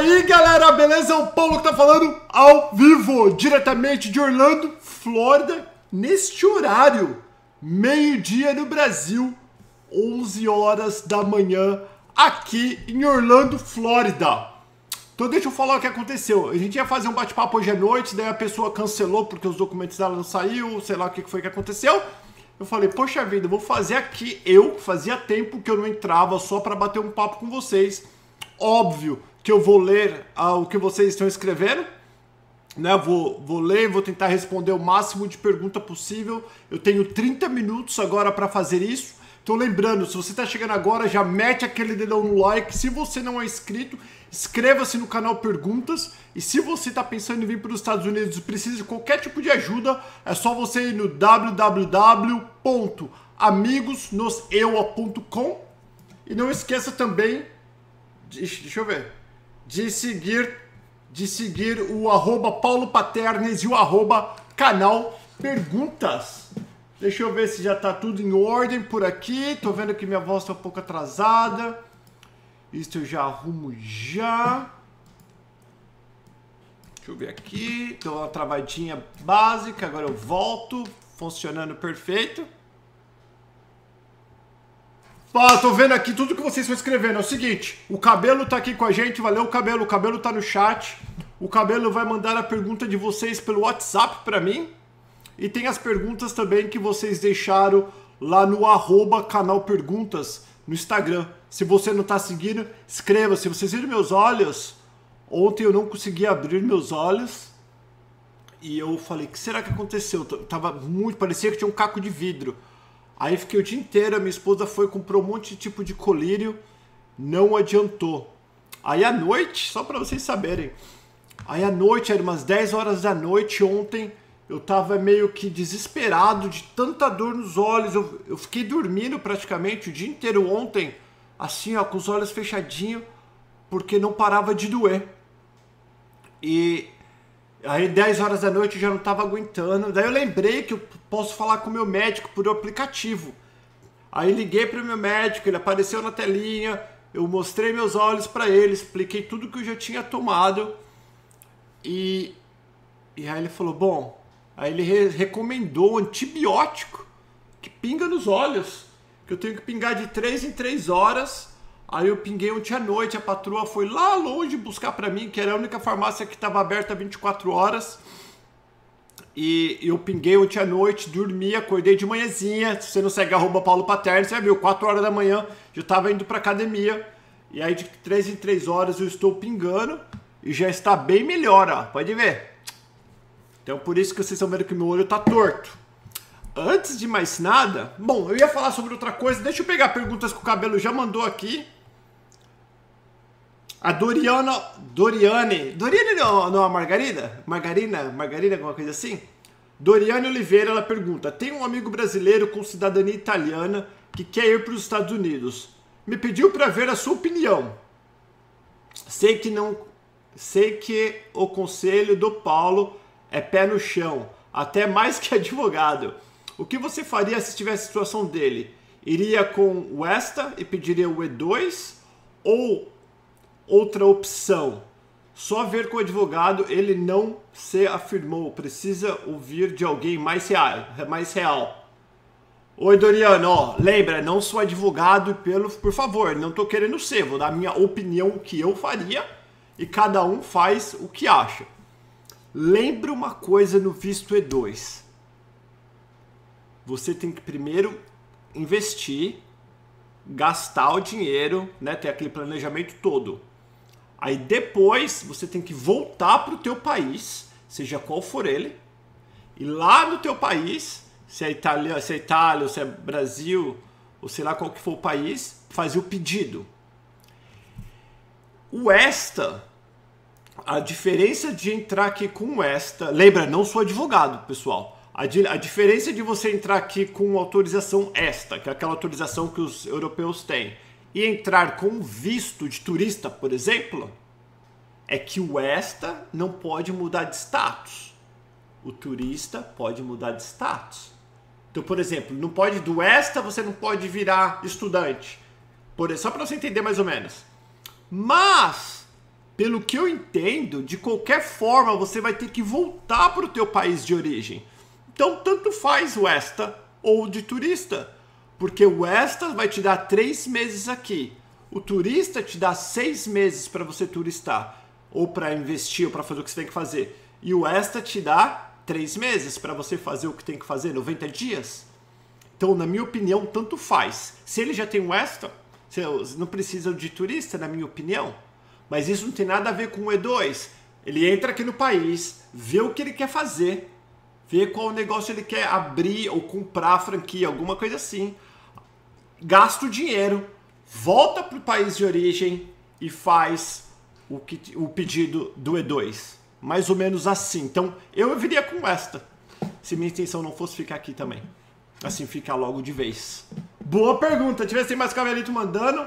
Aí galera, beleza? O Paulo que tá falando ao vivo, diretamente de Orlando, Flórida, neste horário, meio-dia no Brasil, 11 horas da manhã, aqui em Orlando, Flórida. Então deixa eu falar o que aconteceu. A gente ia fazer um bate-papo hoje à noite, daí a pessoa cancelou porque os documentos dela não saiu, sei lá o que foi que aconteceu. Eu falei, poxa vida, vou fazer aqui. Eu fazia tempo que eu não entrava só para bater um papo com vocês Óbvio que eu vou ler ah, o que vocês estão escrevendo, né? Vou, vou ler, vou tentar responder o máximo de pergunta possível. Eu tenho 30 minutos agora para fazer isso. Então lembrando, se você está chegando agora, já mete aquele dedão no like. Se você não é inscrito, inscreva-se no canal Perguntas. E se você está pensando em vir para os Estados Unidos e precisa de qualquer tipo de ajuda, é só você ir no www.amigosnoseua.com. E não esqueça também deixa eu ver, de seguir, de seguir o arroba Paulo Paternes e o arroba canal Perguntas. Deixa eu ver se já tá tudo em ordem por aqui. Tô vendo que minha voz tá um pouco atrasada. Isso eu já arrumo já. Deixa eu ver aqui. Deu uma travadinha básica. Agora eu volto. Funcionando perfeito. Ó, tô vendo aqui tudo que vocês estão escrevendo. É o seguinte, o Cabelo tá aqui com a gente, valeu Cabelo, o Cabelo tá no chat. O Cabelo vai mandar a pergunta de vocês pelo WhatsApp para mim. E tem as perguntas também que vocês deixaram lá no arroba canal Perguntas no Instagram. Se você não tá seguindo, escreva. Se vocês viram meus olhos, ontem eu não consegui abrir meus olhos. E eu falei, o que será que aconteceu? tava muito, parecia que tinha um caco de vidro. Aí fiquei o dia inteiro, a minha esposa foi, comprou um monte de tipo de colírio, não adiantou. Aí à noite, só para vocês saberem, aí à noite, era umas 10 horas da noite ontem, eu tava meio que desesperado de tanta dor nos olhos, eu, eu fiquei dormindo praticamente o dia inteiro ontem, assim ó, com os olhos fechadinhos, porque não parava de doer. E Aí 10 horas da noite eu já não estava aguentando. Daí eu lembrei que eu posso falar com o meu médico por aplicativo. Aí liguei para o meu médico, ele apareceu na telinha, eu mostrei meus olhos para ele, expliquei tudo que eu já tinha tomado. E, e aí ele falou: Bom, aí ele re recomendou antibiótico que pinga nos olhos, que eu tenho que pingar de 3 em 3 horas Aí eu pinguei ontem à noite, a patroa foi lá longe buscar para mim, que era a única farmácia que estava aberta 24 horas. E eu pinguei ontem à noite, dormi, acordei de manhãzinha. Se você não segue arroba Paulo Paterno, você viu, 4 horas da manhã, eu estava indo para academia. E aí de 3 em 3 horas eu estou pingando e já está bem melhor, ó. Pode ver. Então por isso que vocês estão vendo que meu olho está torto. Antes de mais nada, bom, eu ia falar sobre outra coisa. Deixa eu pegar perguntas que o cabelo já mandou aqui. A Doriana. Doriane. Doriane não, não a Margarida? Margarina? Margarina, alguma coisa assim? Doriane Oliveira, ela pergunta: Tem um amigo brasileiro com cidadania italiana que quer ir para os Estados Unidos. Me pediu para ver a sua opinião. Sei que não. Sei que o conselho do Paulo é pé no chão, até mais que advogado. O que você faria se tivesse a situação dele? Iria com o ESTA e pediria o E2 ou outra opção. Só ver com o advogado ele não se afirmou. Precisa ouvir de alguém mais real. Mais real. Oi, Doriano, ó, lembra, não sou advogado pelo, por favor, não tô querendo ser, vou dar a minha opinião, o que eu faria, e cada um faz o que acha. Lembra uma coisa no visto E2. Você tem que primeiro investir, gastar o dinheiro, né, ter aquele planejamento todo. Aí depois você tem que voltar para o teu país, seja qual for ele, e lá no teu país, se é Itália, se é Itália, ou se é Brasil, ou sei lá qual que for o país, fazer o pedido. O ESTA, a diferença de entrar aqui com o ESTA, lembra, não sou advogado, pessoal. A, a diferença de você entrar aqui com autorização ESTA, que é aquela autorização que os europeus têm, e entrar com visto de turista, por exemplo, é que o ESTA não pode mudar de status. O turista pode mudar de status. Então, por exemplo, não pode do ESTA você não pode virar estudante. Por, só para você entender mais ou menos. Mas pelo que eu entendo, de qualquer forma você vai ter que voltar para o teu país de origem. Então, tanto faz o ESTA ou de turista, porque o ESTA vai te dar três meses aqui, o turista te dá seis meses para você turistar, ou para investir, ou para fazer o que você tem que fazer, e o ESTA te dá três meses para você fazer o que tem que fazer, 90 dias. Então, na minha opinião, tanto faz. Se ele já tem um ESTA, não precisa de turista, na minha opinião. Mas isso não tem nada a ver com o E2. Ele entra aqui no país, vê o que ele quer fazer, vê qual negócio ele quer abrir ou comprar franquia, alguma coisa assim. Gasta o dinheiro, volta para o país de origem e faz o, que, o pedido do E2. Mais ou menos assim. Então eu viria com esta, se minha intenção não fosse ficar aqui também. Assim ficar logo de vez. Boa pergunta. Tivesse tem mais cabelito mandando.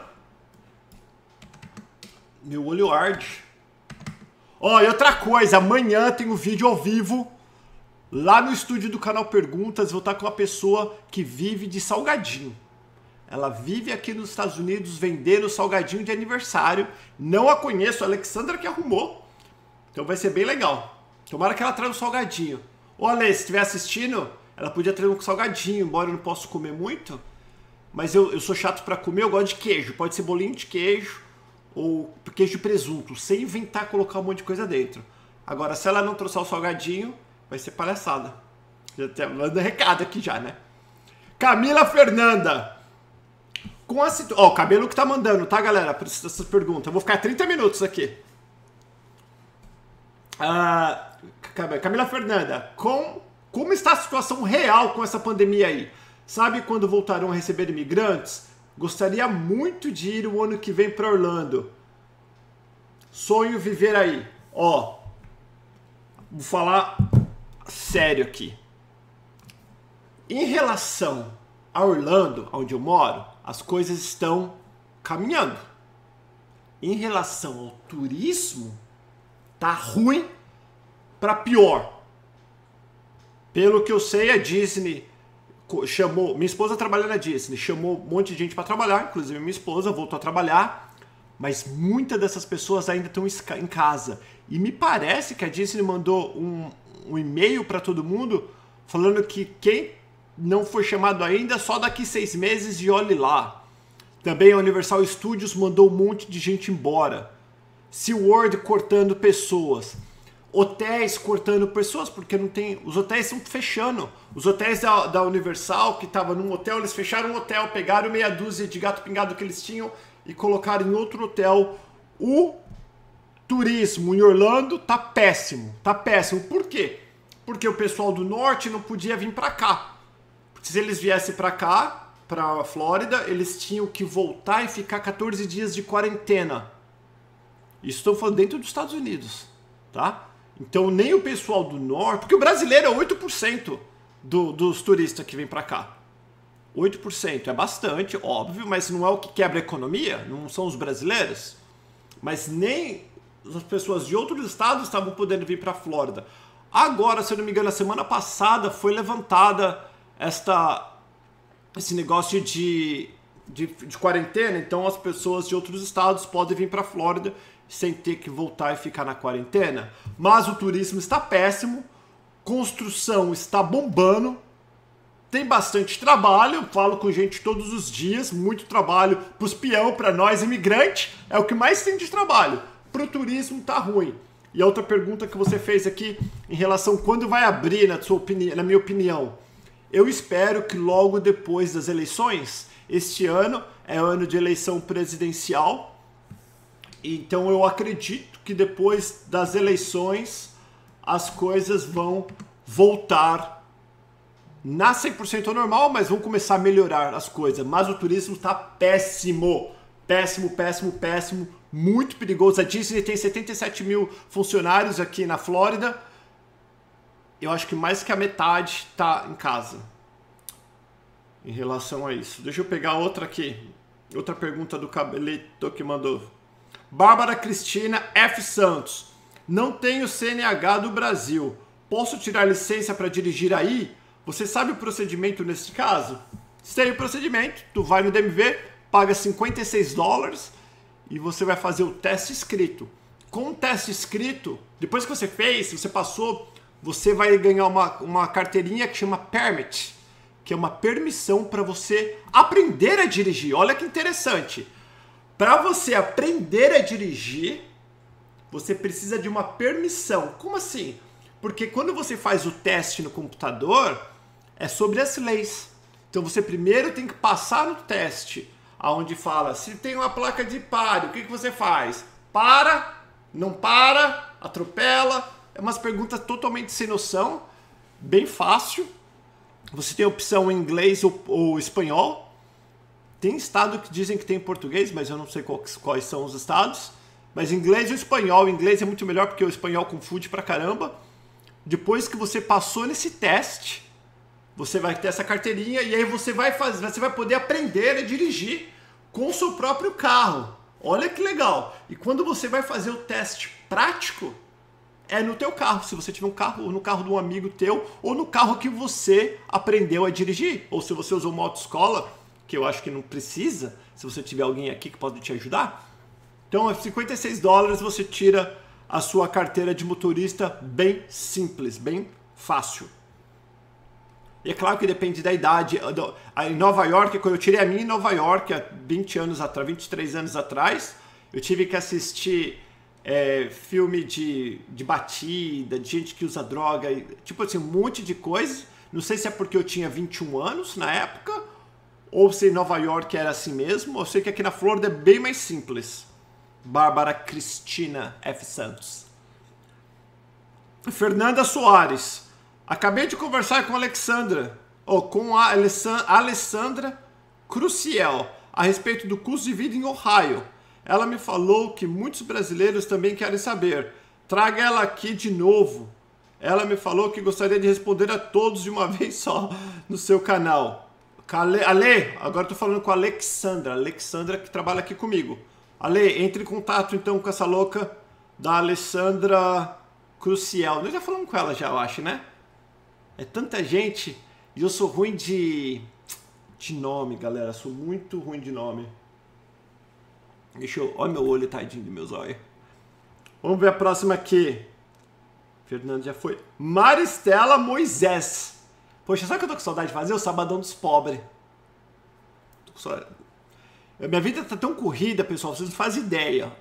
Meu olho arde. Ó, oh, e outra coisa, amanhã tem um vídeo ao vivo lá no estúdio do canal Perguntas. Vou estar com uma pessoa que vive de salgadinho. Ela vive aqui nos Estados Unidos vendendo salgadinho de aniversário. Não a conheço, a Alexandra que arrumou. Então vai ser bem legal. Tomara que ela traga um salgadinho. Ô Ale, se estiver assistindo, ela podia trazer um salgadinho, embora eu não possa comer muito. Mas eu, eu sou chato para comer, eu gosto de queijo. Pode ser bolinho de queijo ou queijo de presunto, sem inventar colocar um monte de coisa dentro. Agora, se ela não trouxer o salgadinho, vai ser palhaçada. Já tá manda recado aqui já, né? Camila Fernanda. Com a situ... Ó, o cabelo que tá mandando, tá, galera? Por essas perguntas. Eu vou ficar 30 minutos aqui. Ah, Camila Fernanda, com... como está a situação real com essa pandemia aí? Sabe quando voltarão a receber imigrantes? Gostaria muito de ir o ano que vem para Orlando. Sonho viver aí. Ó, vou falar sério aqui. Em relação a Orlando, onde eu moro, as coisas estão caminhando. Em relação ao turismo, tá ruim para pior. Pelo que eu sei, a Disney chamou, minha esposa trabalha na Disney, chamou um monte de gente para trabalhar, inclusive minha esposa voltou a trabalhar, mas muitas dessas pessoas ainda estão em casa. E me parece que a Disney mandou um, um e-mail para todo mundo falando que quem não foi chamado ainda, só daqui seis meses e olhe lá. Também a Universal Studios mandou um monte de gente embora. SeaWorld cortando pessoas. Hotéis cortando pessoas, porque não tem. Os hotéis estão fechando. Os hotéis da, da Universal, que estavam num hotel, eles fecharam um hotel, pegaram meia dúzia de gato pingado que eles tinham e colocaram em outro hotel. O turismo em Orlando tá péssimo. Tá péssimo. Por quê? Porque o pessoal do norte não podia vir para cá se eles viessem para cá, para Flórida, eles tinham que voltar e ficar 14 dias de quarentena. Isso estou falando dentro dos Estados Unidos, tá? Então nem o pessoal do norte, porque o brasileiro é 8% do, dos turistas que vêm para cá. 8% é bastante, óbvio, mas não é o que quebra a economia, não são os brasileiros. Mas nem as pessoas de outros estados estavam podendo vir para a Flórida. Agora, se eu não me engano, a semana passada foi levantada esta esse negócio de, de, de, quarentena, então as pessoas de outros estados podem vir para a Flórida sem ter que voltar e ficar na quarentena. Mas o turismo está péssimo, construção está bombando, tem bastante trabalho, falo com gente todos os dias, muito trabalho para os peão, para nós imigrantes, é o que mais tem de trabalho. Para o turismo está ruim. E a outra pergunta que você fez aqui em relação quando vai abrir, na, sua opinião, na minha opinião, eu espero que logo depois das eleições, este ano é ano de eleição presidencial, então eu acredito que depois das eleições as coisas vão voltar na 100% normal, mas vão começar a melhorar as coisas. Mas o turismo está péssimo, péssimo, péssimo, péssimo, muito perigoso. A Disney tem 77 mil funcionários aqui na Flórida eu acho que mais que a metade está em casa em relação a isso. Deixa eu pegar outra aqui. Outra pergunta do cabelito que mandou. Bárbara Cristina F. Santos. Não tenho CNH do Brasil. Posso tirar licença para dirigir aí? Você sabe o procedimento nesse caso? Tem o procedimento. Tu vai no DMV, paga 56 dólares e você vai fazer o teste escrito. com um teste escrito, depois que você fez, você passou, você vai ganhar uma, uma carteirinha que chama Permit, que é uma permissão para você aprender a dirigir. Olha que interessante. Para você aprender a dirigir, você precisa de uma permissão. Como assim? Porque quando você faz o teste no computador, é sobre as leis. Então você primeiro tem que passar no teste, aonde fala se tem uma placa de pare, o que, que você faz? Para, não para, atropela. É umas perguntas totalmente sem noção, bem fácil. Você tem a opção em inglês ou, ou espanhol. Tem estado que dizem que tem português, mas eu não sei quais, quais são os estados. Mas inglês e espanhol. O inglês é muito melhor porque o espanhol confunde pra caramba. Depois que você passou nesse teste, você vai ter essa carteirinha e aí você vai fazer, você vai poder aprender a dirigir com o seu próprio carro. Olha que legal. E quando você vai fazer o teste prático, é no teu carro. Se você tiver um carro, ou no carro de um amigo teu, ou no carro que você aprendeu a dirigir. Ou se você usou uma autoescola, que eu acho que não precisa, se você tiver alguém aqui que pode te ajudar. Então, é 56 dólares você tira a sua carteira de motorista bem simples, bem fácil. E é claro que depende da idade. Em Nova York, quando eu tirei a minha em Nova York, há 20 anos atrás, 23 anos atrás, eu tive que assistir é, filme de, de batida, de gente que usa droga, tipo assim, um monte de coisa. Não sei se é porque eu tinha 21 anos na época, ou se em Nova York era assim mesmo. Eu sei que aqui na Flórida é bem mais simples. Bárbara Cristina F. Santos. Fernanda Soares. Acabei de conversar com Alexandra, ou com a Alessandra Cruciel, a respeito do custo de vida em Ohio. Ela me falou que muitos brasileiros também querem saber. Traga ela aqui de novo. Ela me falou que gostaria de responder a todos de uma vez só no seu canal. Ale, Ale agora estou falando com a Alexandra. Alexandra que trabalha aqui comigo. Ale, entre em contato então com essa louca da Alessandra Crucial. Nós já falamos com ela já, eu acho, né? É tanta gente e eu sou ruim de de nome, galera. Sou muito ruim de nome. Deixa eu. Olha meu olho, tadinho de meus olhos. Vamos ver a próxima aqui. Fernando já foi. Maristela Moisés. Poxa, sabe o que eu tô com saudade de fazer? O Sabadão dos Pobres. Minha vida tá tão corrida, pessoal, vocês não fazem ideia.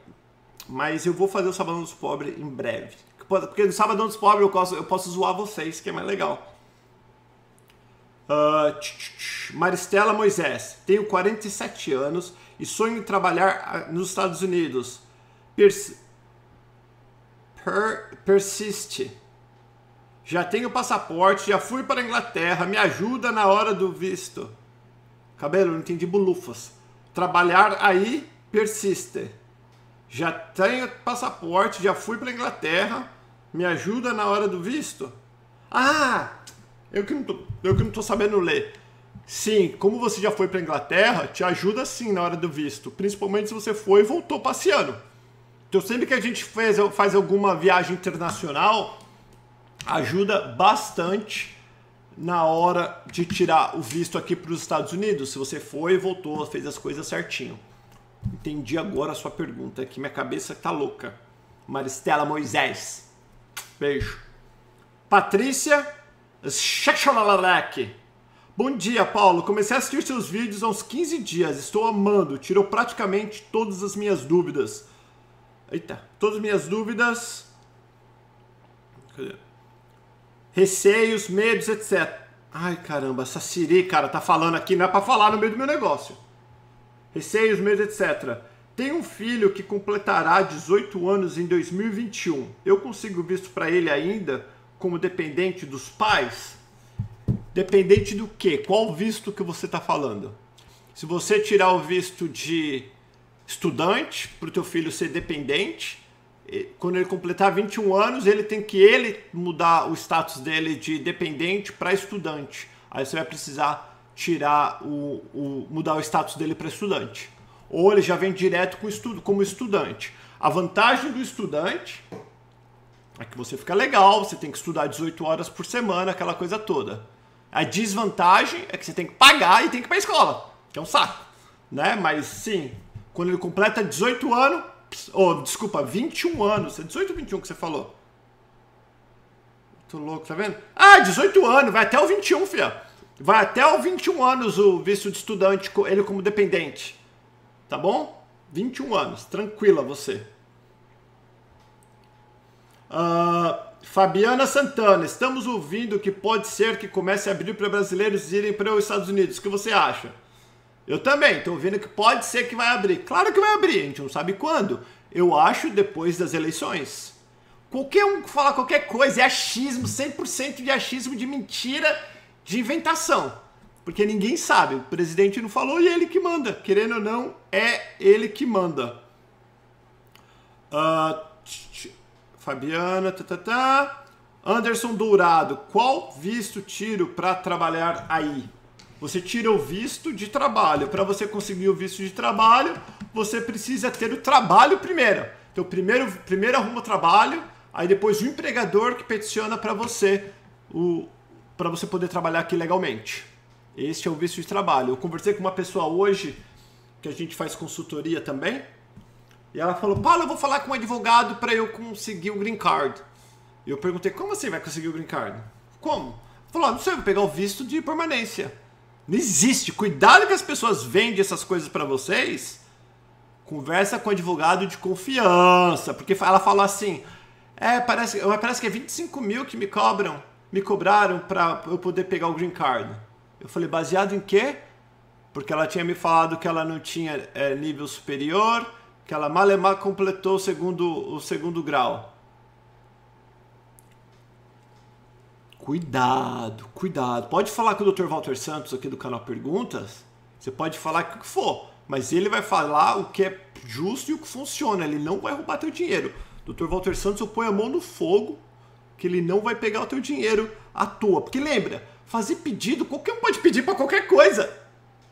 Mas eu vou fazer o Sabadão dos Pobres em breve. Porque no Sabadão dos Pobres eu posso, eu posso zoar vocês, que é mais legal. Uh, Maristela Moisés, tenho 47 anos e sonho em trabalhar ah, nos Estados Unidos. Pers per persiste. Já tenho passaporte, já fui para a Inglaterra, me ajuda na hora do visto. Cabelo, não entendi bulufas. Trabalhar aí persiste. Já tenho passaporte, já fui para a Inglaterra, me ajuda na hora do visto? Ah, eu que não tô, eu que não tô sabendo ler. Sim, como você já foi para Inglaterra, te ajuda sim na hora do visto, principalmente se você foi e voltou passeando. Então sempre que a gente faz, faz alguma viagem internacional, ajuda bastante na hora de tirar o visto aqui para os Estados Unidos. Se você foi e voltou, fez as coisas certinho. Entendi agora a sua pergunta, que minha cabeça tá louca. Maristela Moisés. Beijo. Patrícia Shecholalek. Bom dia, Paulo. Comecei a assistir seus vídeos há uns 15 dias. Estou amando. Tirou praticamente todas as minhas dúvidas. Eita, todas as minhas dúvidas. Cadê? Receios, medos, etc. Ai, caramba, essa Siri, cara, tá falando aqui, não é para falar no meio do meu negócio. Receios, medos, etc. Tenho um filho que completará 18 anos em 2021. Eu consigo visto para ele ainda como dependente dos pais? Dependente do quê? Qual visto que você está falando? Se você tirar o visto de estudante para o teu filho ser dependente, quando ele completar 21 anos, ele tem que ele mudar o status dele de dependente para estudante. Aí você vai precisar tirar o, o mudar o status dele para estudante ou ele já vem direto com estudo, como estudante. A vantagem do estudante é que você fica legal, você tem que estudar 18 horas por semana, aquela coisa toda. A desvantagem é que você tem que pagar e tem que ir para a escola, que é um saco, né? Mas sim, quando ele completa 18 anos, Oh, desculpa, 21 anos. É 18 ou 21 que você falou? Tô louco, tá vendo? Ah, 18 anos, vai até o 21, fia. Vai até o 21 anos o visto de estudante, ele como dependente. Tá bom? 21 anos, tranquila você. Uh, Fabiana Santana, estamos ouvindo que pode ser que comece a abrir para brasileiros irem para os Estados Unidos. O que você acha? Eu também, estou ouvindo que pode ser que vai abrir. Claro que vai abrir, a gente não sabe quando. Eu acho depois das eleições. Qualquer um que fala qualquer coisa é achismo, 100% de achismo, de mentira, de inventação. Porque ninguém sabe, o presidente não falou e é ele que manda. Querendo ou não, é ele que manda. Uh, Fabiana, tá, tá, tá. Anderson Dourado, qual visto tiro para trabalhar aí? Você tira o visto de trabalho. Para você conseguir o visto de trabalho, você precisa ter o trabalho primeiro. Então, primeiro, primeiro arruma o trabalho, aí depois o empregador que peticiona para você o para você poder trabalhar aqui legalmente. Este é o visto de trabalho. Eu conversei com uma pessoa hoje que a gente faz consultoria também. E ela falou: Paulo, eu vou falar com um advogado para eu conseguir o green card. E eu perguntei: Como assim vai conseguir o green card? Como? Falou: ah, Não sei, vou pegar o visto de permanência. Não existe. Cuidado que as pessoas vendem essas coisas para vocês. Conversa com advogado de confiança. Porque ela falou assim: É, parece, parece que é 25 mil que me cobram, me cobraram para eu poder pegar o green card. Eu falei: Baseado em quê? Porque ela tinha me falado que ela não tinha é, nível superior que ela malemar completou o segundo, o segundo grau. Cuidado, cuidado. Pode falar com o Dr. Walter Santos aqui do canal Perguntas. Você pode falar o que for, mas ele vai falar o que é justo e o que funciona. Ele não vai roubar teu dinheiro. Dr. Walter Santos, eu ponho a mão no fogo que ele não vai pegar o teu dinheiro à toa. Porque lembra, fazer pedido, qualquer um pode pedir para qualquer coisa.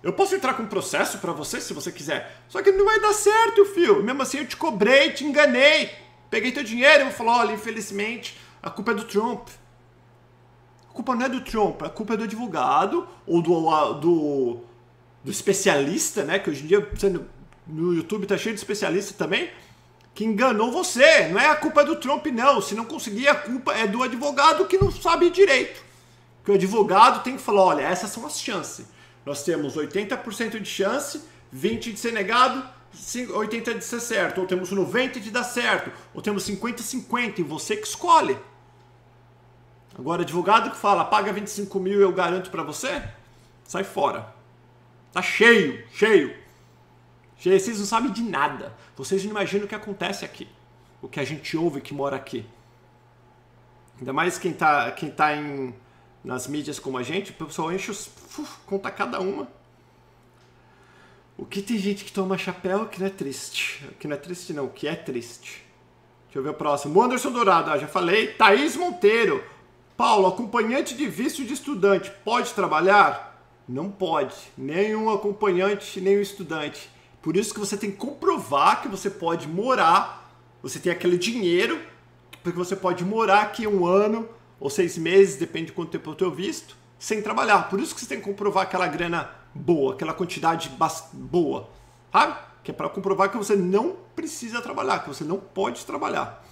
Eu posso entrar com um processo para você se você quiser. Só que não vai dar certo, filho. Mesmo assim, eu te cobrei, te enganei. Peguei teu dinheiro e vou falar: olha, infelizmente, a culpa é do Trump. A culpa não é do Trump, a culpa é do advogado ou do, do, do especialista, né? Que hoje em dia no YouTube tá cheio de especialista também. Que enganou você. Não é a culpa do Trump, não. Se não conseguir, a culpa é do advogado que não sabe direito. Que o advogado tem que falar: olha, essas são as chances nós temos 80% de chance, 20% de ser negado, 80% de ser certo, ou temos 90% de dar certo, ou temos 50-50, e você que escolhe. Agora, advogado que fala, paga 25 mil eu garanto para você, sai fora. Tá cheio, cheio. Vocês não sabem de nada. Vocês não imaginam o que acontece aqui. O que a gente ouve que mora aqui. Ainda mais quem tá, quem tá em nas mídias como a gente, o pessoal enche os. Uf, conta cada uma. O que tem gente que toma chapéu que não é triste. Que não é triste, não, que é triste. Deixa eu ver o próximo. Anderson Dourado, ah, já falei. Thaís Monteiro. Paulo, acompanhante de visto de estudante, pode trabalhar? Não pode. Nenhum acompanhante, nem um estudante. Por isso que você tem que comprovar que você pode morar, você tem aquele dinheiro, porque você pode morar aqui um ano ou seis meses, depende de quanto tempo eu tenho visto, sem trabalhar. Por isso que você tem que comprovar aquela grana boa, aquela quantidade boa, sabe? Que é para comprovar que você não precisa trabalhar, que você não pode trabalhar.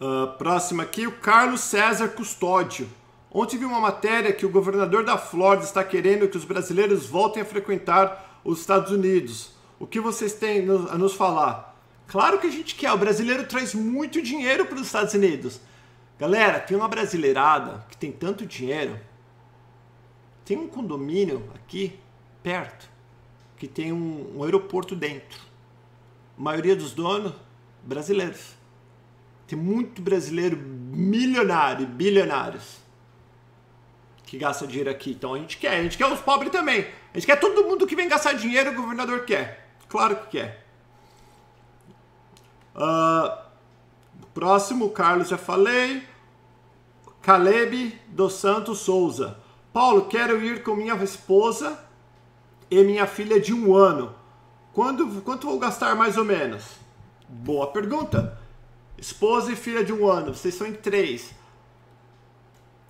Uh, próximo aqui, o Carlos César Custódio. Ontem vi uma matéria que o governador da Flórida está querendo que os brasileiros voltem a frequentar os Estados Unidos. O que vocês têm a nos falar? Claro que a gente quer. O brasileiro traz muito dinheiro para os Estados Unidos. Galera, tem uma brasileirada que tem tanto dinheiro. Tem um condomínio aqui perto que tem um, um aeroporto dentro. A maioria dos donos brasileiros. Tem muito brasileiro milionário, bilionários que gasta dinheiro aqui. Então a gente quer, a gente quer os pobres também. A gente quer todo mundo que vem gastar dinheiro, o governador quer. Claro que quer. Uh, Próximo, Carlos, já falei. Caleb dos Santos Souza. Paulo, quero ir com minha esposa e minha filha de um ano. Quando, quanto vou gastar mais ou menos? Boa pergunta. Esposa e filha de um ano, vocês são em três.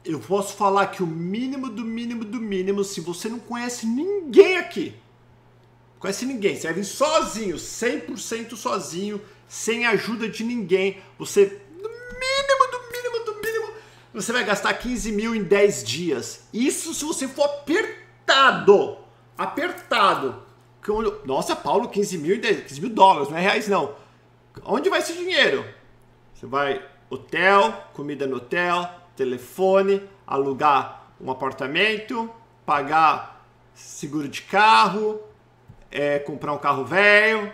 Eu posso falar que o mínimo do mínimo do mínimo, se você não conhece ninguém aqui, conhece ninguém, você vai vir sozinho, 100% sozinho, sem ajuda de ninguém. Você, no mínimo, você vai gastar 15 mil em 10 dias. Isso se você for apertado. Apertado. Nossa, Paulo, 15 mil, 15 mil dólares, não é reais não. Onde vai esse dinheiro? Você vai hotel, comida no hotel, telefone, alugar um apartamento, pagar seguro de carro, é, comprar um carro velho,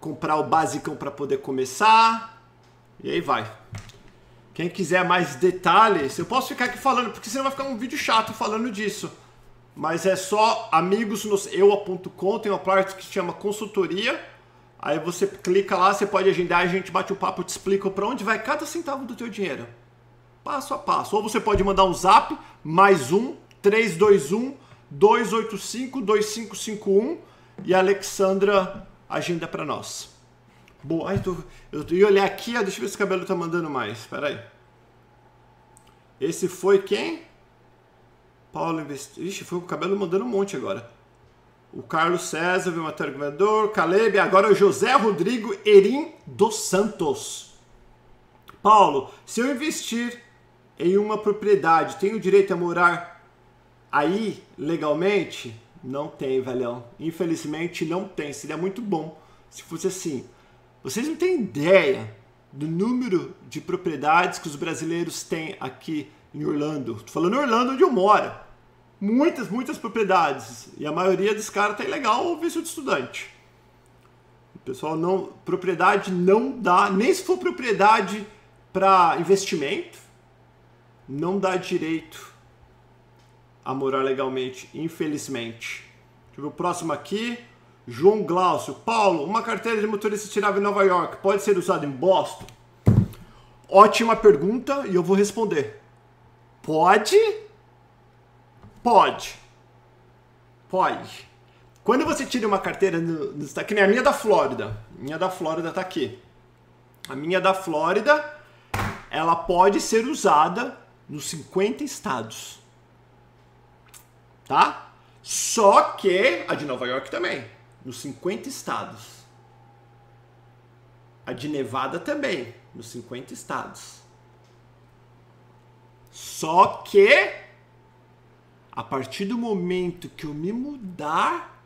comprar o basicão para poder começar e aí vai. Quem quiser mais detalhes, eu posso ficar aqui falando, porque senão vai ficar um vídeo chato falando disso. Mas é só amigos no eua.com, tem uma parte que se chama consultoria. Aí você clica lá, você pode agendar, a gente bate o papo, te explica para onde vai cada centavo do teu dinheiro. Passo a passo. Ou você pode mandar um zap, mais um, 321 285 2551 e a Alexandra agenda para nós. Boa, ai, tô, eu ia olhar aqui, ó, deixa eu ver se o cabelo tá mandando mais. Espera aí. Esse foi quem? Paulo Invest... Ixi, foi o cabelo mandando um monte agora. O Carlos César, o Matheus Governador, Caleb, agora o José Rodrigo Erim dos Santos. Paulo, se eu investir em uma propriedade, tenho direito a morar aí legalmente? Não tem, velhão. Infelizmente não tem. Seria muito bom se fosse assim. Vocês não têm ideia do número de propriedades que os brasileiros têm aqui em Orlando. Estou falando Orlando onde eu moro. Muitas, muitas propriedades. E a maioria dos caras tá ilegal ou visto de estudante. O pessoal não. Propriedade não dá, nem se for propriedade para investimento, não dá direito a morar legalmente, infelizmente. Deixa eu ver o próximo aqui. João Glaucio. Paulo, uma carteira de motorista tirava em Nova York pode ser usada em Boston? Ótima pergunta e eu vou responder. Pode? Pode. Pode. Quando você tira uma carteira no, nem a minha da Flórida. A minha da Flórida tá aqui. A minha da Flórida, ela pode ser usada nos 50 estados. Tá? Só que a de Nova York também, nos 50 estados. A de Nevada também, nos 50 estados. Só que a partir do momento que eu me mudar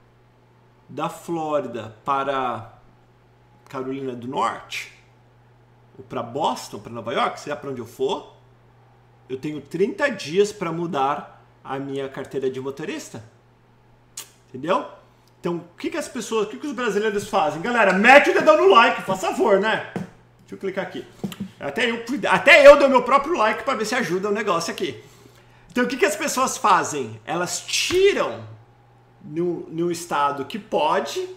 da Flórida para Carolina do Norte, ou para Boston, para Nova York, seja para onde eu for, eu tenho 30 dias para mudar a minha carteira de motorista. Entendeu? Então, o que, que as pessoas, o que, que os brasileiros fazem? Galera, mete o dedão no like, faz favor, né? Deixa eu clicar aqui. Até eu, até eu dou meu próprio like para ver se ajuda o negócio aqui. Então o que, que as pessoas fazem? Elas tiram no, no estado que pode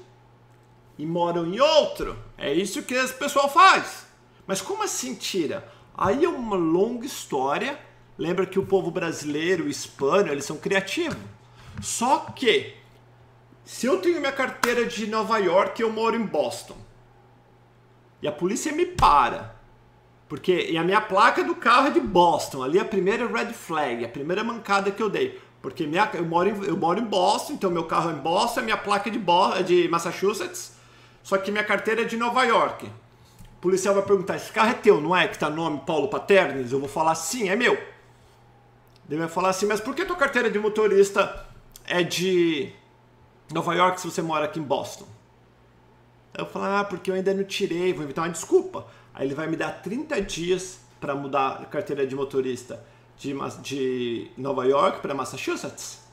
e moram em outro. É isso que esse pessoal faz. Mas como assim tira? Aí é uma longa história. Lembra que o povo brasileiro, o hispano, eles são criativos. Só que, se eu tenho minha carteira de Nova York e eu moro em Boston, e a polícia me para porque e a minha placa do carro é de Boston. Ali é a primeira red flag, a primeira mancada que eu dei. Porque minha, eu, moro em, eu moro em Boston, então meu carro é em Boston, minha placa é de, Bo, é de Massachusetts. Só que minha carteira é de Nova York. O policial vai perguntar: esse carro é teu, não é? Que tá nome Paulo Paternes? Eu vou falar: sim, é meu. Ele vai falar assim: mas por que tua carteira de motorista é de Nova York se você mora aqui em Boston? Eu falar: ah, porque eu ainda não tirei, vou inventar uma desculpa. Aí ele vai me dar 30 dias para mudar a carteira de motorista de, de Nova York para Massachusetts.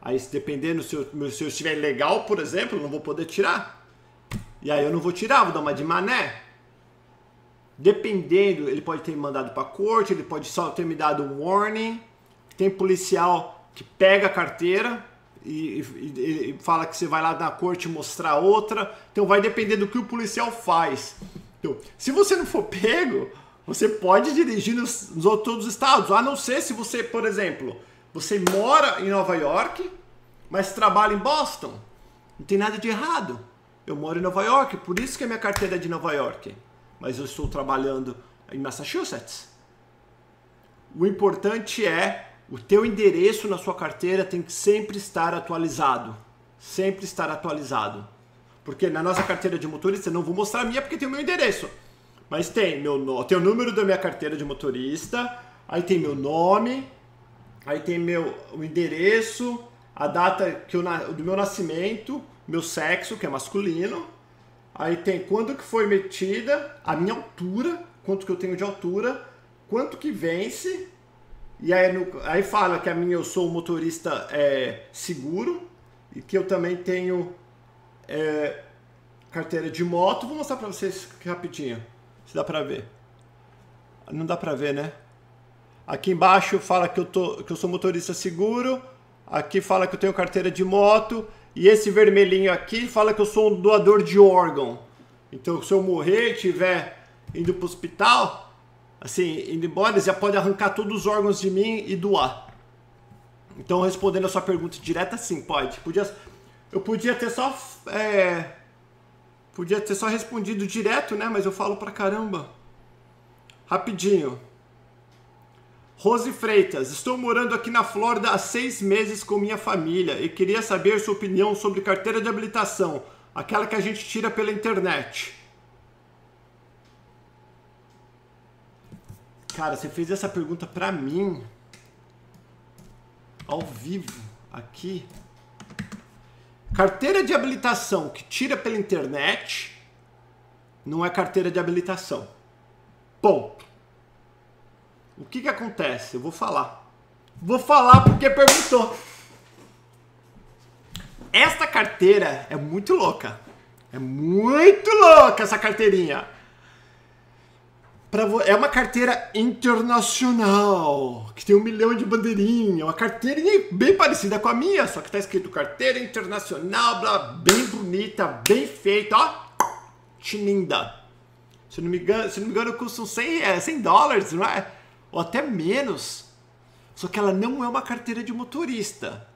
Aí, dependendo se eu, se eu estiver legal, por exemplo, não vou poder tirar. E aí eu não vou tirar, vou dar uma de mané. Dependendo, ele pode ter me mandado para corte, ele pode só ter me dado um warning. Tem policial que pega a carteira e, e, e fala que você vai lá na corte mostrar outra. Então vai depender do que o policial faz. Então, se você não for pego, você pode dirigir nos, nos outros estados, a não ser se você, por exemplo, você mora em Nova York, mas trabalha em Boston. Não tem nada de errado. Eu moro em Nova York, por isso que a minha carteira é de Nova York. Mas eu estou trabalhando em Massachusetts. O importante é o teu endereço na sua carteira tem que sempre estar atualizado. sempre estar atualizado. Porque na nossa carteira de motorista, não vou mostrar a minha porque tem o meu endereço. Mas tem, meu, tem o número da minha carteira de motorista, aí tem meu nome, aí tem meu o endereço, a data que eu, do meu nascimento, meu sexo, que é masculino, aí tem quando que foi metida, a minha altura, quanto que eu tenho de altura, quanto que vence, e aí, no, aí fala que a minha eu sou um motorista é, seguro e que eu também tenho é, carteira de moto. Vou mostrar para vocês rapidinho, se dá para ver. Não dá para ver, né? Aqui embaixo fala que eu, tô, que eu sou motorista seguro. Aqui fala que eu tenho carteira de moto. E esse vermelhinho aqui fala que eu sou um doador de órgão. Então, se eu morrer estiver indo para o hospital, assim, indo embora, já pode arrancar todos os órgãos de mim e doar. Então, respondendo a sua pergunta direta, sim, pode. Podia, eu podia ter só. É, podia ter só respondido direto, né? Mas eu falo pra caramba. Rapidinho. Rose Freitas, estou morando aqui na Flórida há seis meses com minha família e queria saber sua opinião sobre carteira de habilitação, aquela que a gente tira pela internet. Cara, você fez essa pergunta pra mim ao vivo aqui. Carteira de habilitação que tira pela internet não é carteira de habilitação. Ponto. O que que acontece? Eu vou falar. Vou falar porque perguntou. Esta carteira é muito louca. É muito louca essa carteirinha. É uma carteira internacional, que tem um milhão de bandeirinhas, uma carteirinha bem parecida com a minha, só que tá escrito carteira internacional, blá, bem bonita, bem feita, ó, linda. Se não me engano, se não me engano custam 100, é, 100 dólares, não é? Ou até menos. Só que ela não é uma carteira de motorista.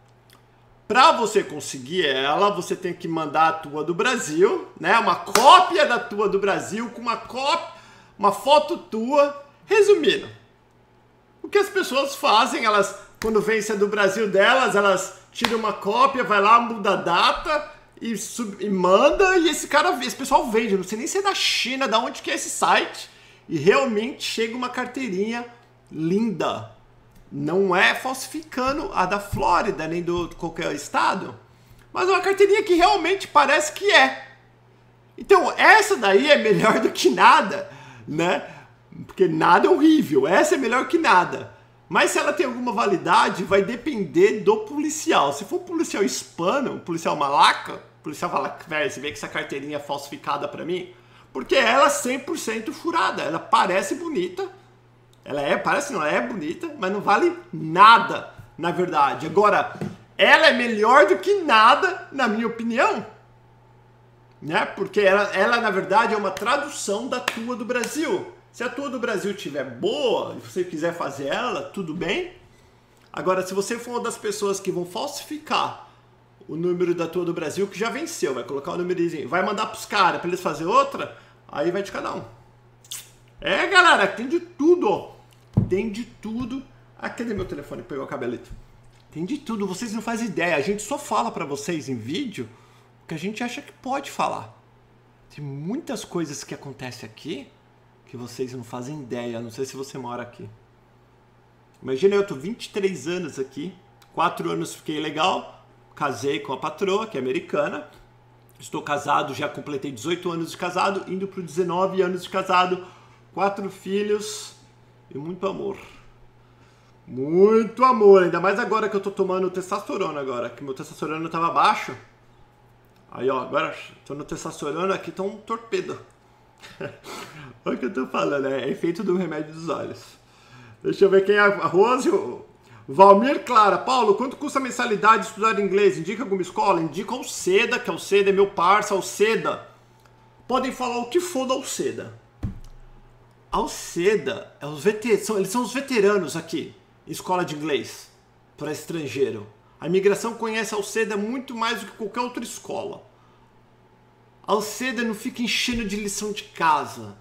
Para você conseguir ela, você tem que mandar a tua do Brasil, né? Uma cópia da tua do Brasil com uma cópia uma foto tua. Resumindo, o que as pessoas fazem, elas, quando vencem do Brasil delas, elas tiram uma cópia, vai lá, muda a data e, sub, e manda, e esse cara, esse pessoal vende. Não sei nem se é da China, da onde que é esse site. E realmente chega uma carteirinha linda. Não é falsificando a da Flórida, nem do qualquer estado. Mas é uma carteirinha que realmente parece que é. Então, essa daí é melhor do que nada né? Porque nada é horrível, essa é melhor que nada. Mas se ela tem alguma validade, vai depender do policial. Se for um policial hispano, um policial malaca, policial fala, você vê que essa carteirinha é falsificada para mim? Porque ela é 100% furada, ela parece bonita, ela é, parece não, ela é bonita, mas não vale nada, na verdade. Agora, ela é melhor do que nada, na minha opinião, né? Porque ela, ela, na verdade, é uma tradução da tua do Brasil. Se a tua do Brasil estiver boa e você quiser fazer ela, tudo bem. Agora, se você for uma das pessoas que vão falsificar o número da tua do Brasil, que já venceu, vai colocar o númerozinho, vai mandar pros caras para eles fazer outra, aí vai de cada um. É, galera, tem de tudo. Tem de tudo. Ah, cadê meu telefone? Pegou o cabelito. Tem de tudo, vocês não fazem ideia. A gente só fala para vocês em vídeo que a gente acha que pode falar. Tem muitas coisas que acontecem aqui que vocês não fazem ideia, não sei se você mora aqui. Imagina eu tô 23 anos aqui, 4 anos fiquei legal, casei com a patroa, que é americana. Estou casado, já completei 18 anos de casado, indo para 19 anos de casado, quatro filhos e muito amor. Muito amor, ainda mais agora que eu tô tomando testosterona agora, que meu testosterona estava baixo. Aí, ó, agora tô no testosterona, aqui tá um torpedo. Olha o que eu tô falando, é efeito do remédio dos olhos. Deixa eu ver quem é a Rose. Valmir Clara. Paulo, quanto custa a mensalidade de estudar inglês? Indica alguma escola? Indica o Seda, que é o Seda, é meu parça, o Seda. Podem falar o que for da Alceda. Alceda, é os veter... são, eles são os veteranos aqui, escola de inglês, para estrangeiro. A imigração conhece a Alceda muito mais do que qualquer outra escola. Alceda não fica enchendo de lição de casa.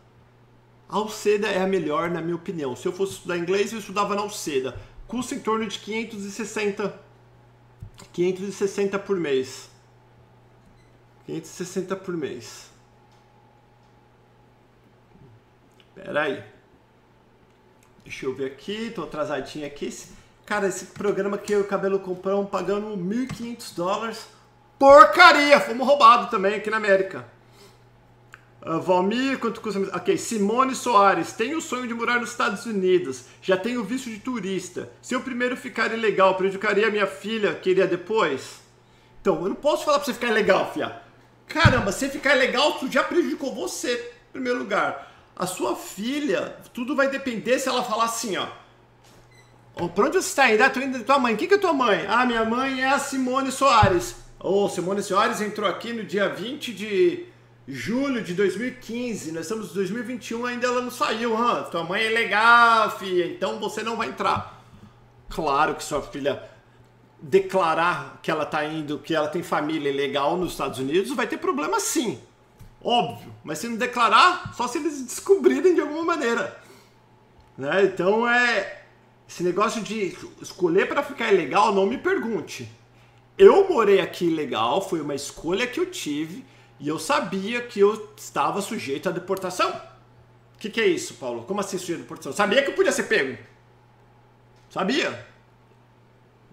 A Alceda é a melhor, na minha opinião. Se eu fosse estudar inglês, eu estudava na Alceda. Custa em torno de 560, 560 por mês. 560 por mês. Pera aí. Deixa eu ver aqui, tô atrasadinho aqui. Cara, esse programa que eu e o Cabelo compramos pagando 1.500 dólares. Porcaria! Fomos roubados também aqui na América. Uh, Valmir, quanto custa? Ok, Simone Soares. Tenho o sonho de morar nos Estados Unidos. Já tenho visto de turista. Se eu primeiro ficar ilegal, prejudicaria minha filha, queria depois? Então, eu não posso falar pra você ficar ilegal, fia. Caramba, se ficar ilegal, tu já prejudicou você, em primeiro lugar. A sua filha, tudo vai depender se ela falar assim, ó. Oh, pra onde você está indo? Ah, tô indo da tua mãe. O que, é tua mãe? Ah, minha mãe é a Simone Soares. Ô, oh, Simone Soares entrou aqui no dia 20 de julho de 2015. Nós estamos em 2021, ainda ela não saiu. Hã? Tua mãe é legal, filha, então você não vai entrar. Claro que sua filha declarar que ela tá indo, que ela tem família legal nos Estados Unidos, vai ter problema sim. Óbvio. Mas se não declarar, só se eles descobrirem de alguma maneira. Né? Então é. Esse negócio de escolher para ficar ilegal, não me pergunte. Eu morei aqui ilegal, foi uma escolha que eu tive e eu sabia que eu estava sujeito à deportação. O que, que, é isso, Paulo? Como assim sujeito à deportação? Sabia que eu podia ser pego. Sabia.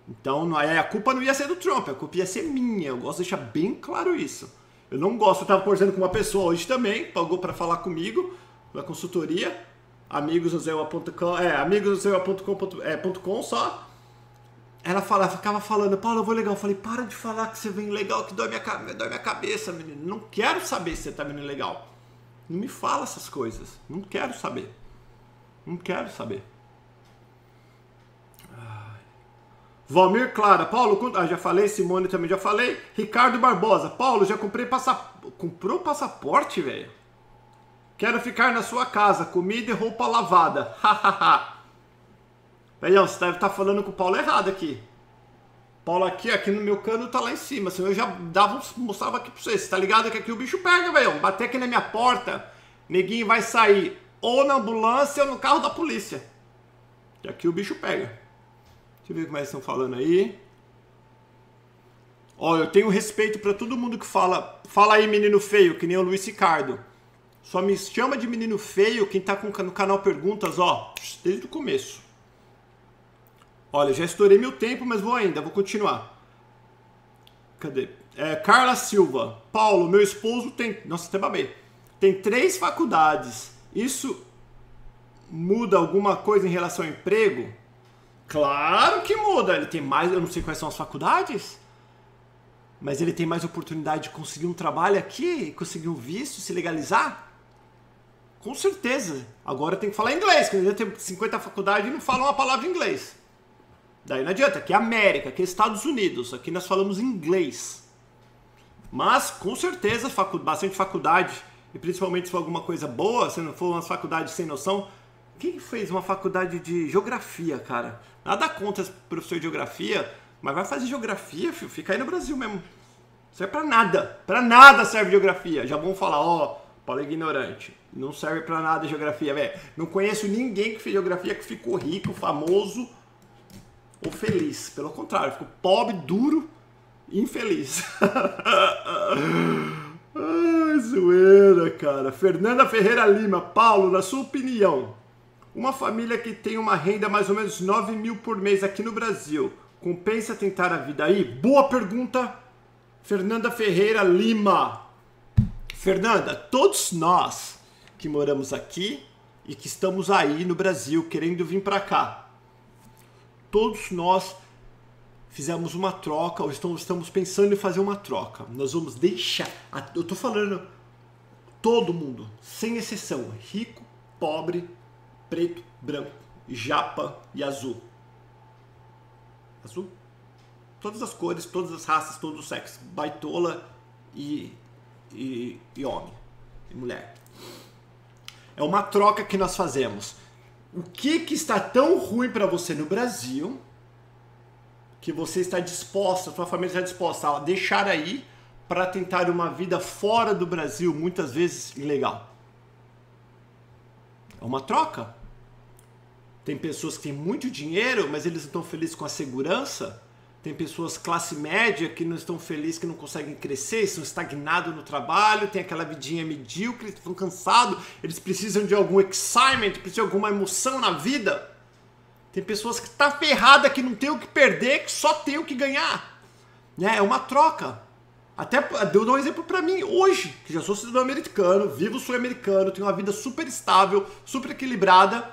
Então a culpa não ia ser do Trump, a culpa ia ser minha. Eu gosto de deixar bem claro isso. Eu não gosto, eu estava conversando com uma pessoa hoje também, pagou para falar comigo, na consultoria, amigosnozeua.com, é, amigosnozeua.com é, só. Ela fala, ficava falando, Paulo, eu vou legal. Eu falei, para de falar que você vem legal, que dói minha, dói minha cabeça, menino. Não quero saber se você tá vindo legal. Não me fala essas coisas. Não quero saber. Não quero saber. Valmir Clara, Paulo, ah, já falei, Simone também já falei. Ricardo Barbosa, Paulo, já comprei passaporte. Comprou passaporte, velho? Quero ficar na sua casa, comida e roupa lavada. Hahaha. Velhão, você deve estar tá falando com o Paulo errado aqui. Paulo aqui, aqui no meu cano tá lá em cima. Senão eu já dava, mostrava aqui pra você. Você tá ligado que aqui o bicho pega, velho. Bater aqui na minha porta, neguinho vai sair ou na ambulância ou no carro da polícia. E aqui o bicho pega. Deixa eu ver como é que estão falando aí. Ó, eu tenho respeito para todo mundo que fala. Fala aí, menino feio, que nem o Luiz Ricardo. Só me chama de menino feio quem tá com, no canal Perguntas, ó, desde o começo. Olha, já estourei meu tempo, mas vou ainda, vou continuar. Cadê? É, Carla Silva. Paulo, meu esposo tem. Nossa, até babei. Tem três faculdades. Isso muda alguma coisa em relação ao emprego? Claro que muda. Ele tem mais, eu não sei quais são as faculdades, mas ele tem mais oportunidade de conseguir um trabalho aqui, conseguir um visto, se legalizar. Com certeza. Agora tem que falar inglês, porque ele tem 50 faculdades e não fala uma palavra em inglês. Daí não adianta, aqui é América, aqui é Estados Unidos, aqui nós falamos inglês. Mas com certeza bastante faculdade, e principalmente se for alguma coisa boa, se não for umas faculdades sem noção, quem fez uma faculdade de geografia, cara? Nada contra professor de geografia, mas vai fazer geografia, filho, fica aí no Brasil mesmo. Não serve pra nada. Pra nada serve geografia. Já vão falar, ó, Paulo é ignorante. Não serve pra nada geografia, velho. Não conheço ninguém que fez geografia que ficou rico, famoso ou feliz. Pelo contrário, ficou pobre, duro e infeliz. Ai, zoeira, cara. Fernanda Ferreira Lima. Paulo, na sua opinião, uma família que tem uma renda mais ou menos 9 mil por mês aqui no Brasil, compensa tentar a vida aí? Boa pergunta, Fernanda Ferreira Lima. Fernanda, todos nós que moramos aqui e que estamos aí no Brasil querendo vir para cá, todos nós fizemos uma troca ou estamos pensando em fazer uma troca. Nós vamos deixar, eu tô falando todo mundo, sem exceção, rico, pobre, preto, branco, japa e azul. Azul? Todas as cores, todas as raças, todos os sexos. Baitola e, e, e homem e mulher. É uma troca que nós fazemos. O que, que está tão ruim para você no Brasil que você está disposta, sua família está disposta a deixar aí para tentar uma vida fora do Brasil, muitas vezes ilegal? É uma troca. Tem pessoas que têm muito dinheiro, mas eles não estão felizes com a segurança. Tem pessoas classe média que não estão felizes, que não conseguem crescer, estão estagnados no trabalho, tem aquela vidinha medíocre, estão cansados, eles precisam de algum excitement, precisam de alguma emoção na vida. Tem pessoas que estão tá ferrada, que não tem o que perder, que só tem o que ganhar. Né? É uma troca. Até deu um exemplo para mim hoje, que já sou cidadão americano, vivo sul americano, tenho uma vida super estável, super equilibrada,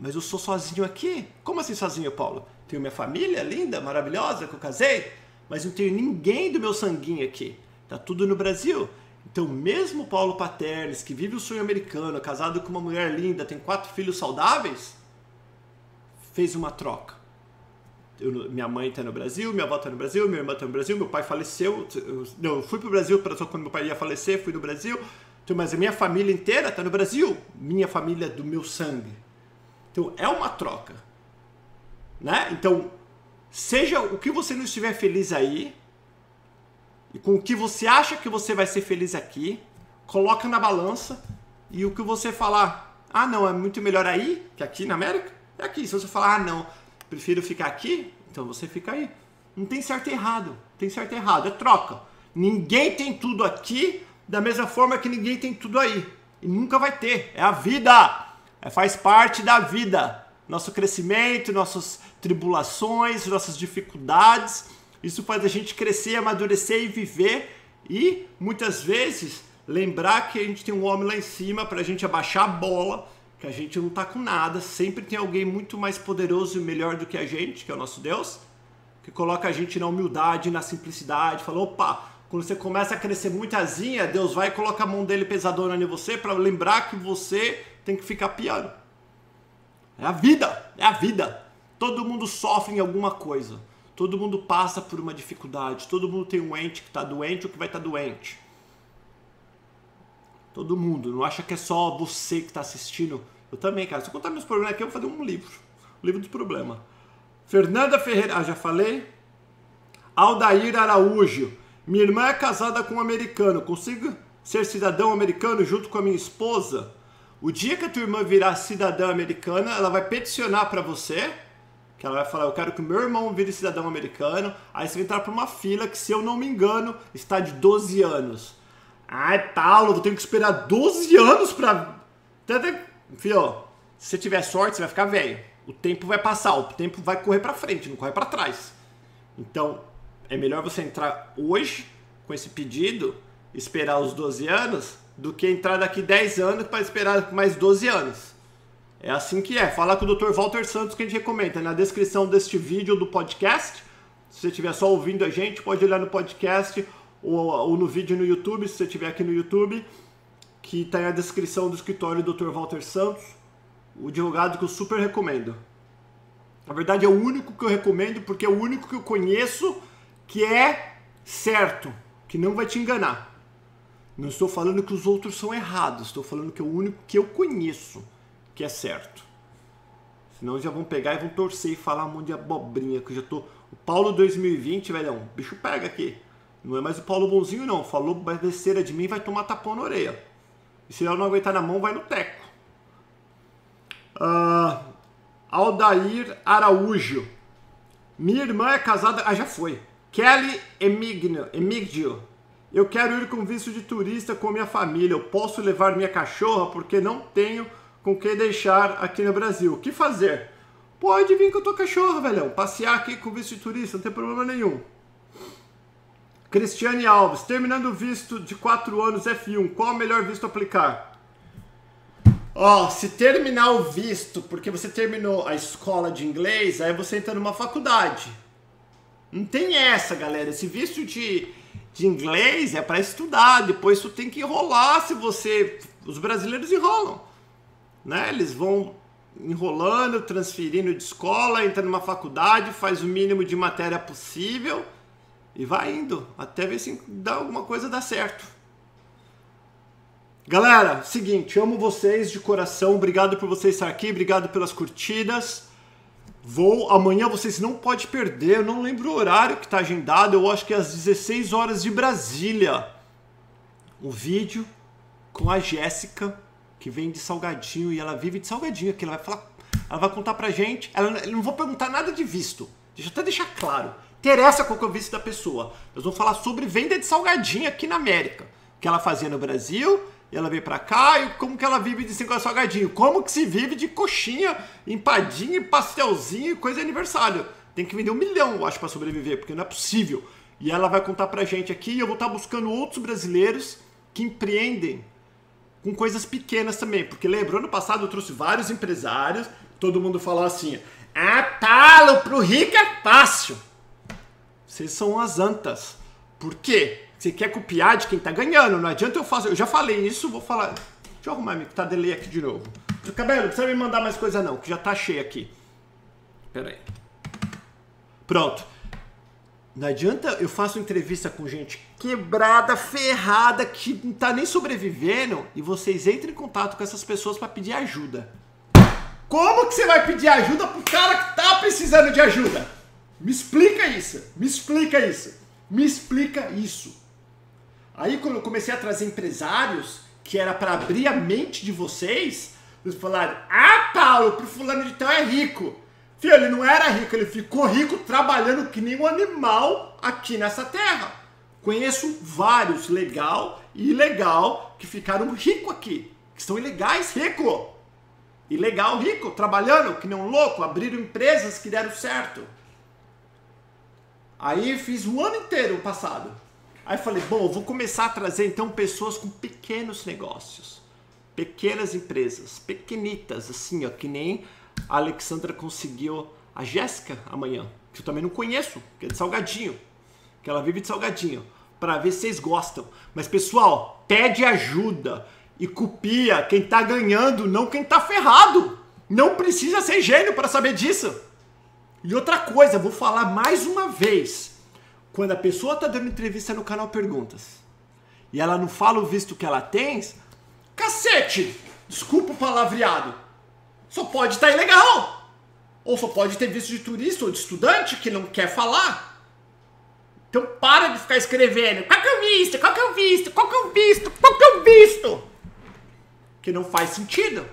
mas eu sou sozinho aqui. Como assim sozinho, Paulo? Tenho minha família linda, maravilhosa, que eu casei, mas não tenho ninguém do meu sanguinho aqui. Tá tudo no Brasil. Então, mesmo Paulo Paternes, que vive o sonho americano, casado com uma mulher linda, tem quatro filhos saudáveis, fez uma troca. Eu, minha mãe está no Brasil, minha avó está no Brasil, minha irmã está no Brasil, meu pai faleceu. Eu, não, eu fui para o Brasil para só quando meu pai ia falecer, fui no Brasil. Então, mas a minha família inteira está no Brasil. Minha família do meu sangue. Então, é uma troca. Né? Então, seja o que você não estiver feliz aí, e com o que você acha que você vai ser feliz aqui, coloca na balança e o que você falar, ah não, é muito melhor aí que aqui na América, é aqui. Se você falar, ah não, prefiro ficar aqui, então você fica aí. Não tem certo e errado, tem certo e errado, é troca. Ninguém tem tudo aqui da mesma forma que ninguém tem tudo aí. E nunca vai ter. É a vida. É, faz parte da vida. Nosso crescimento, nossas tribulações, nossas dificuldades. Isso faz a gente crescer, amadurecer e viver. E muitas vezes lembrar que a gente tem um homem lá em cima para a gente abaixar a bola, que a gente não está com nada. Sempre tem alguém muito mais poderoso e melhor do que a gente, que é o nosso Deus, que coloca a gente na humildade, na simplicidade. Fala, opa, quando você começa a crescer muito asinha, Deus vai e coloca a mão dele pesadona em você para lembrar que você tem que ficar piano. É a vida, é a vida. Todo mundo sofre em alguma coisa. Todo mundo passa por uma dificuldade. Todo mundo tem um ente que está doente ou que vai estar tá doente. Todo mundo. Não acha que é só você que está assistindo. Eu também, cara. Se eu contar meus problemas aqui, eu vou fazer um livro. Um livro do problema. Fernanda Ferreira. Ah, já falei? Aldair Araújo. Minha irmã é casada com um americano. Consigo ser cidadão americano junto com a minha esposa? O dia que a tua irmã virar cidadã americana, ela vai peticionar para você, que ela vai falar, eu quero que meu irmão vire cidadão americano. Aí você vai entrar para uma fila que, se eu não me engano, está de 12 anos. Ai, Paulo, eu tenho que esperar 12 anos para... Filho, se você tiver sorte, você vai ficar velho. O tempo vai passar, o tempo vai correr para frente, não corre para trás. Então, é melhor você entrar hoje com esse pedido, esperar os 12 anos, do que entrar daqui 10 anos para esperar mais 12 anos. É assim que é. Fala com o Dr. Walter Santos que a gente recomenda. Na descrição deste vídeo do podcast, se você estiver só ouvindo a gente, pode olhar no podcast ou, ou no vídeo no YouTube, se você estiver aqui no YouTube, que está na descrição do escritório do Dr. Walter Santos, o advogado que eu super recomendo. Na verdade, é o único que eu recomendo porque é o único que eu conheço que é certo, que não vai te enganar. Não estou falando que os outros são errados, estou falando que é o único que eu conheço que é certo. Senão já vão pegar e vão torcer e falar um monte de abobrinha, que eu já tô. O Paulo 2020, velhão, o bicho pega aqui. Não é mais o Paulo bonzinho, não. Falou besteira de mim, vai tomar tapão na orelha. E se ela não aguentar na mão, vai no teco. Uh, Aldair Araújo. Minha irmã é casada. Ah, já foi. Kelly Emigdio. Emigdio eu quero ir com visto de turista com minha família. Eu posso levar minha cachorra porque não tenho com que deixar aqui no Brasil. O que fazer? Pode vir com a tua cachorra, velhão. Passear aqui com visto de turista, não tem problema nenhum. Cristiane Alves, terminando o visto de 4 anos F1, qual o melhor visto aplicar? Ó, oh, se terminar o visto porque você terminou a escola de inglês, aí você entra numa faculdade. Não tem essa, galera. Esse visto de de inglês é para estudar, depois tu tem que enrolar se você. Os brasileiros enrolam. Né? Eles vão enrolando, transferindo de escola, entra numa faculdade, faz o mínimo de matéria possível e vai indo até ver se dá alguma coisa dar certo. Galera, seguinte, amo vocês de coração, obrigado por vocês estar aqui, obrigado pelas curtidas. Vou amanhã, vocês não podem perder. Eu não lembro o horário que está agendado. Eu acho que é às 16 horas de Brasília. Um vídeo com a Jéssica, que vem de Salgadinho e ela vive de Salgadinho. Que ela vai falar, ela vai contar pra gente. Ela, eu não vou perguntar nada de visto. Deixa eu até deixar claro. Interessa qual que é o vício da pessoa. Nós vamos falar sobre venda de salgadinho aqui na América. Que ela fazia no Brasil, ela veio para cá e como que ela vive de cinco salgadinho. Como que se vive de coxinha, empadinha, pastelzinho, coisa de aniversário. Tem que vender um milhão, eu acho, para sobreviver, porque não é possível. E ela vai contar pra gente aqui e eu vou estar buscando outros brasileiros que empreendem com coisas pequenas também. Porque lembra, ano passado eu trouxe vários empresários, todo mundo falou assim: ah, pro rico é fácil. Vocês são as antas. Por quê? Você quer copiar de quem tá ganhando. Não adianta eu fazer. Eu já falei isso, vou falar. Deixa eu arrumar que tá delay aqui de novo. Cabelo, não precisa me mandar mais coisa não, que já tá cheio aqui. Pera aí. Pronto. Não adianta eu faço entrevista com gente quebrada, ferrada, que não tá nem sobrevivendo e vocês entrem em contato com essas pessoas para pedir ajuda. Como que você vai pedir ajuda pro cara que tá precisando de ajuda? Me explica isso. Me explica isso. Me explica isso. Aí quando eu comecei a trazer empresários que era para abrir a mente de vocês, eles falaram: "Ah, Paulo, pro fulano de tal é rico". Filho, ele não era rico, ele ficou rico trabalhando que nem um animal aqui nessa terra. Conheço vários, legal e ilegal, que ficaram ricos aqui. Que estão ilegais, rico. Ilegal, rico, trabalhando que nem um louco, abriram empresas que deram certo. Aí fiz um ano inteiro passado. Aí falei, bom, vou começar a trazer então pessoas com pequenos negócios. Pequenas empresas, pequenitas, assim, ó, que nem a Alexandra conseguiu a Jéssica amanhã, que eu também não conheço, que é de Salgadinho, que ela vive de Salgadinho, para ver se vocês gostam. Mas pessoal, pede ajuda e copia quem tá ganhando, não quem tá ferrado. Não precisa ser gênio para saber disso. E outra coisa, vou falar mais uma vez. Quando a pessoa tá dando entrevista no canal Perguntas e ela não fala o visto que ela tem, cacete! Desculpa o palavreado só pode estar tá ilegal. Ou só pode ter visto de turista ou de estudante que não quer falar. Então para de ficar escrevendo. Qual que é o visto? Qual que é o visto? Qual que é o visto? Qual que é o visto? Que não faz sentido.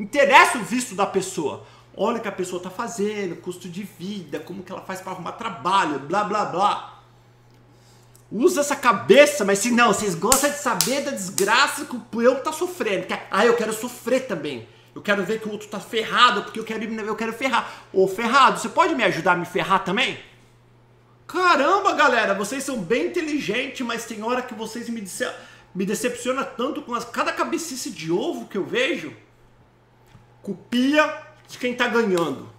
Interessa o visto da pessoa. Olha o que a pessoa está fazendo, custo de vida, como que ela faz para arrumar trabalho, blá blá blá. Usa essa cabeça, mas se não, vocês gostam de saber da desgraça que o peão tá sofrendo. Ah, eu quero sofrer também. Eu quero ver que o outro tá ferrado, porque eu quero, eu quero ferrar. Ô, ferrado, você pode me ajudar a me ferrar também? Caramba, galera, vocês são bem inteligentes, mas tem hora que vocês me, dece me decepcionam tanto com as, cada cabecice de ovo que eu vejo. Copia de quem tá ganhando.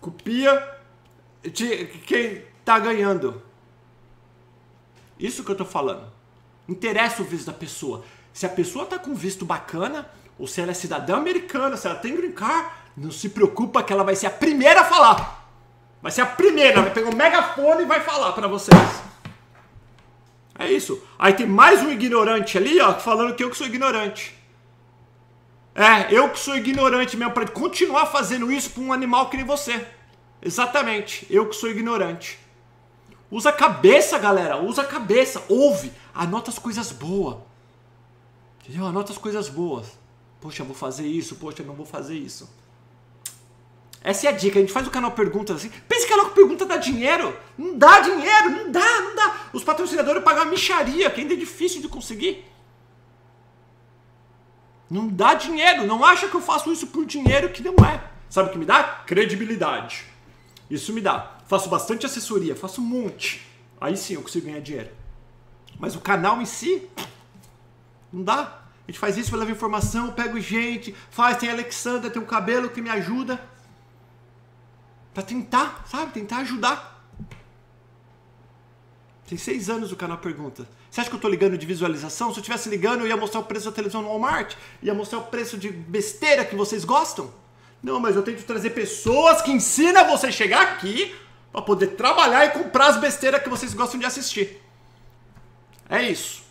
Copia de quem tá ganhando. Isso que eu tô falando. Interessa o visto da pessoa. Se a pessoa tá com visto bacana, ou se ela é cidadã americana, se ela tem green card, não se preocupa que ela vai ser a primeira a falar. Vai ser a primeira, vai pegar um megafone e vai falar para vocês. É isso. Aí tem mais um ignorante ali, ó, falando que eu que sou ignorante. É, eu que sou ignorante mesmo, para continuar fazendo isso para um animal que nem você. Exatamente, eu que sou ignorante. Usa a cabeça, galera, usa a cabeça, ouve, anota as coisas boas. Entendeu? Anota as coisas boas. Poxa, vou fazer isso, poxa, não vou fazer isso. Essa é a dica. A gente faz o canal Perguntas assim. Pensa que o canal Pergunta dá dinheiro. Não dá dinheiro, não dá, não dá. Os patrocinadores pagam a micharia, que ainda é difícil de conseguir. Não dá dinheiro. Não acha que eu faço isso por dinheiro que não é. Sabe o que me dá? Credibilidade. Isso me dá. Faço bastante assessoria, faço um monte. Aí sim eu consigo ganhar dinheiro. Mas o canal em si, não dá. A gente faz isso, eu levo informação, pego gente, faz, tem Alexandra, tem o cabelo que me ajuda. Pra tentar, sabe? Tentar ajudar. Tem seis anos o canal Pergunta. Você acha que eu tô ligando de visualização? Se eu estivesse ligando, eu ia mostrar o preço da televisão no Walmart. Ia mostrar o preço de besteira que vocês gostam. Não, mas eu tento trazer pessoas que ensinam você a chegar aqui para poder trabalhar e comprar as besteiras que vocês gostam de assistir. É isso.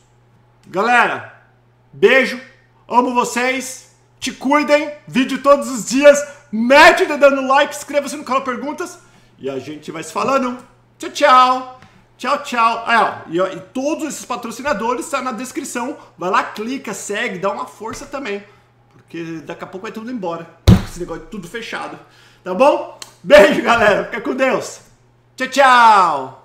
Galera, Beijo, amo vocês, te cuidem, vídeo todos os dias, mete o dando like, inscreva-se no canal Perguntas e a gente vai se falando. Tchau, tchau. Tchau, tchau. Ó, e, e todos esses patrocinadores estão tá na descrição. Vai lá, clica, segue, dá uma força também. Porque daqui a pouco vai tudo embora. Esse negócio tudo fechado. Tá bom? Beijo, galera. Fica com Deus. Tchau, tchau!